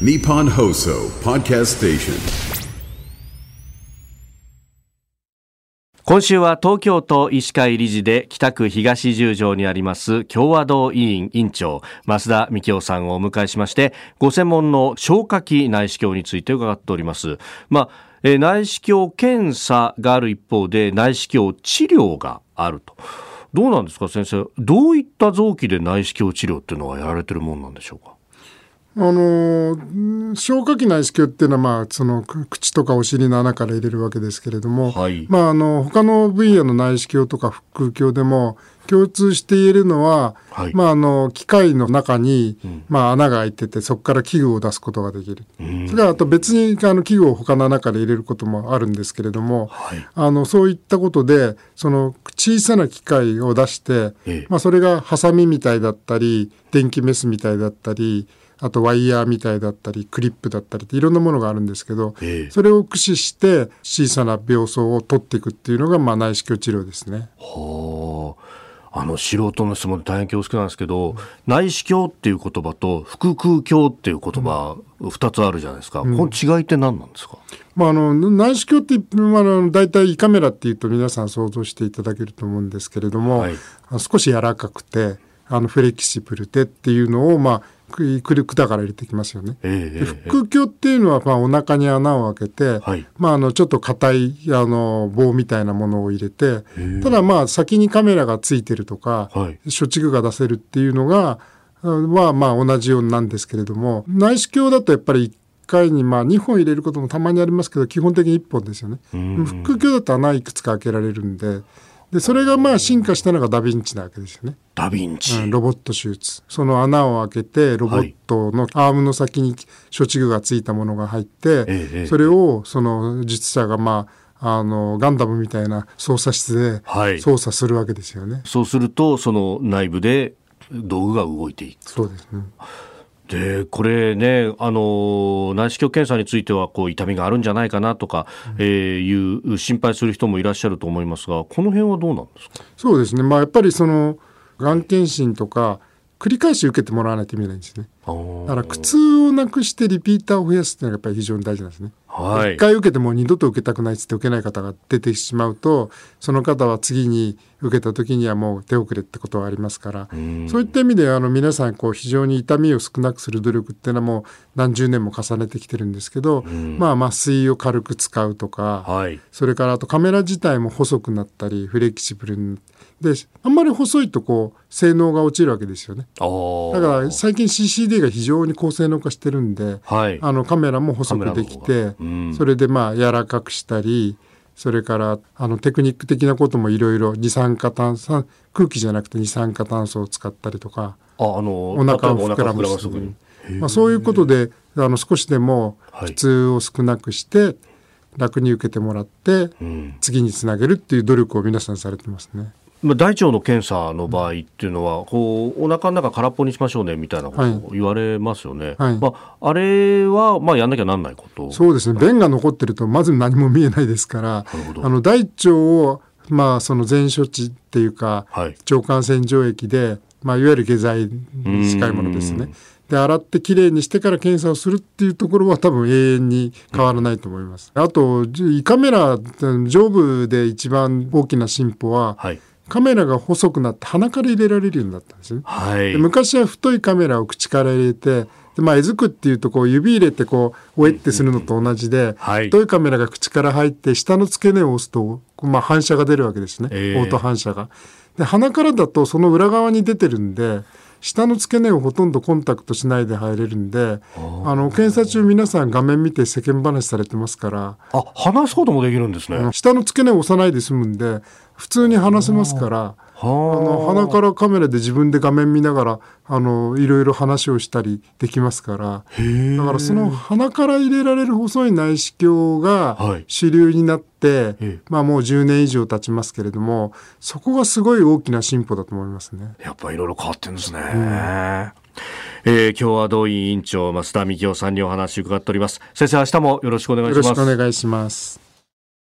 Nippon Hoso Podcast Station. 今週は東京都医師会理事で北区東十条にあります共和堂委員委員長増田幹夫さんをお迎えしましてご専門の消化器内視鏡について伺っております。まあえ内視鏡検査がある一方で内視鏡治療があると。どうなんですか先生。どういった臓器で内視鏡治療っていうのはやられてるもんなんでしょうか？あのー消化器内視鏡っていうのは、まあ、そのく口とかお尻の穴から入れるわけですけれども、はい。まあ、あの他の分野の内視鏡とか腹腔鏡でも共通して言えるのは、はい。まあ、あの機械の中に、まあ、穴が開いててそこから器具を出すことができる、それからあと別にあの器具を他の穴から入れることもあるんですけれども、はい。あのそういったことでその小さな機械を出して、ええ。まあ、それがハサミみたいだったり電気メスみたいだったりあとワイヤーみたいだったりクリップだったりっていろんなものがあるんですけど、ええ。それを駆使して小さな病巣を取っていくっていうのが、まあ、内視鏡治療ですね。はあ、あの素人の質問で大変恐縮なんですけど、内視鏡っていう言葉と腹腔鏡っていう言葉二つあるじゃないですか、この違いって何なんですか、まあ、あの内視鏡って、まあ、大体胃カメラっていうと皆さん想像していただけると思うんですけれども、はい。少し柔らかくてあのフレキシブルでっていうのを、まあ、管から入れてきますよね。ええで腹腔鏡っていうのは、まあ、お腹に穴を開けて、はい。まあ、あのちょっと硬いあの棒みたいなものを入れてただまあ先にカメラがついてるとか、はい。処置具が出せるっていうのがうんはまあ同じようなんですけれども内視鏡だとやっぱり1回にまあ2本入れることもたまにありますけど基本的に1本ですよね。腹腔鏡だと穴いくつか開けられるんででそれがまあ進化したのがダヴィンチなわけですよね。ダヴィンチ、うんロボット手術その穴を開けてロボットのアームの先に処置具がついたものが入って、ええそれをその術者がまああのガンダムみたいな操作室ではい操作するわけですよね。そうするとその内部で道具が動いていくそうですね。でこれねあの内視鏡検査についてはこう痛みがあるんじゃないかなとか、えーいう心配する人もいらっしゃると思いますがこの辺はどうなんですか？そうですね。まあやっぱりそのがん検診とか繰り返し受けてもらわないと意味ないんですね。だから苦痛をなくしてリピーターを増やすっていうのがやっぱり非常に大事なんですね。はい一回受けても二度と受けたくないっつって受けない方が出てしまうとその方は次に受けた時にはもう手遅れってことはありますからそういった意味であの皆さんこう非常に痛みを少なくする努力っていうのはもう何十年も重ねてきてるんですけど、まあ麻酔を軽く使うとか、はい。それからあとカメラ自体も細くなったりフレキシブルにであんまり細いとこう性能が落ちるわけですよね。だから最近 CCD が非常に高性能化してるんで、はい。あのカメラも細くできて、うん。それでまあ柔らかくしたりそれからあのテクニック的なこともいろいろ二酸化炭素空気じゃなくて二酸化炭素を使ったりとかああのお腹を膨らまお腹膨するまあ、そういうことであの少しでもはい。苦痛を少なくして楽に受けてもらって、ん。次につなげるっていう努力を皆さんされてますね。まあ、大腸の検査の場合っていうのは、こうお腹の中空っぽにしましょうねみたいなことを言われますよね。はいまあ、あれはまあやんなきゃなんないこと。そうですね便が残ってるとまず何も見えないですからあの大腸をまあその全処置っていうか、はい腸管洗浄液で、まあ、いわゆる下剤に近いものですね。で洗ってきれいにしてから検査をするっていうところは多分永遠に変わらないと思います。あと胃カメラ上部で一番大きな進歩は、はいカメラが細くなって鼻から入れられるようになったんですね。はい。で昔は太いカメラを口から入れてで、まあ、えずくっていうとこう指入れてこうおえってするのと同じで、はい。太いカメラが口から入って下の付け根を押すと、まあ、反射が出るわけですね、ええ。オート反射が。で鼻からだとその裏側に出てるんで下の付け根をほとんどコンタクトしないで入れるんであの検査中皆さん画面見て世間話されてますから。あ話すこともできるんですね。下の付け根を押さないで済むんで普通に話せますからあの鼻からカメラで自分で画面見ながらあのいろいろ話をしたりできますから。だからその鼻から入れられる細い内視鏡はがい。主流になって、ええまあもう10年以上経ちますけれどもそこがすごい大きな進歩だと思いますね。やっぱいろいろ変わってんですね。えー、共和道委員長増田幹夫さんにお話を伺っております。先生明日もよろしくお願いします。よろしくお願いします。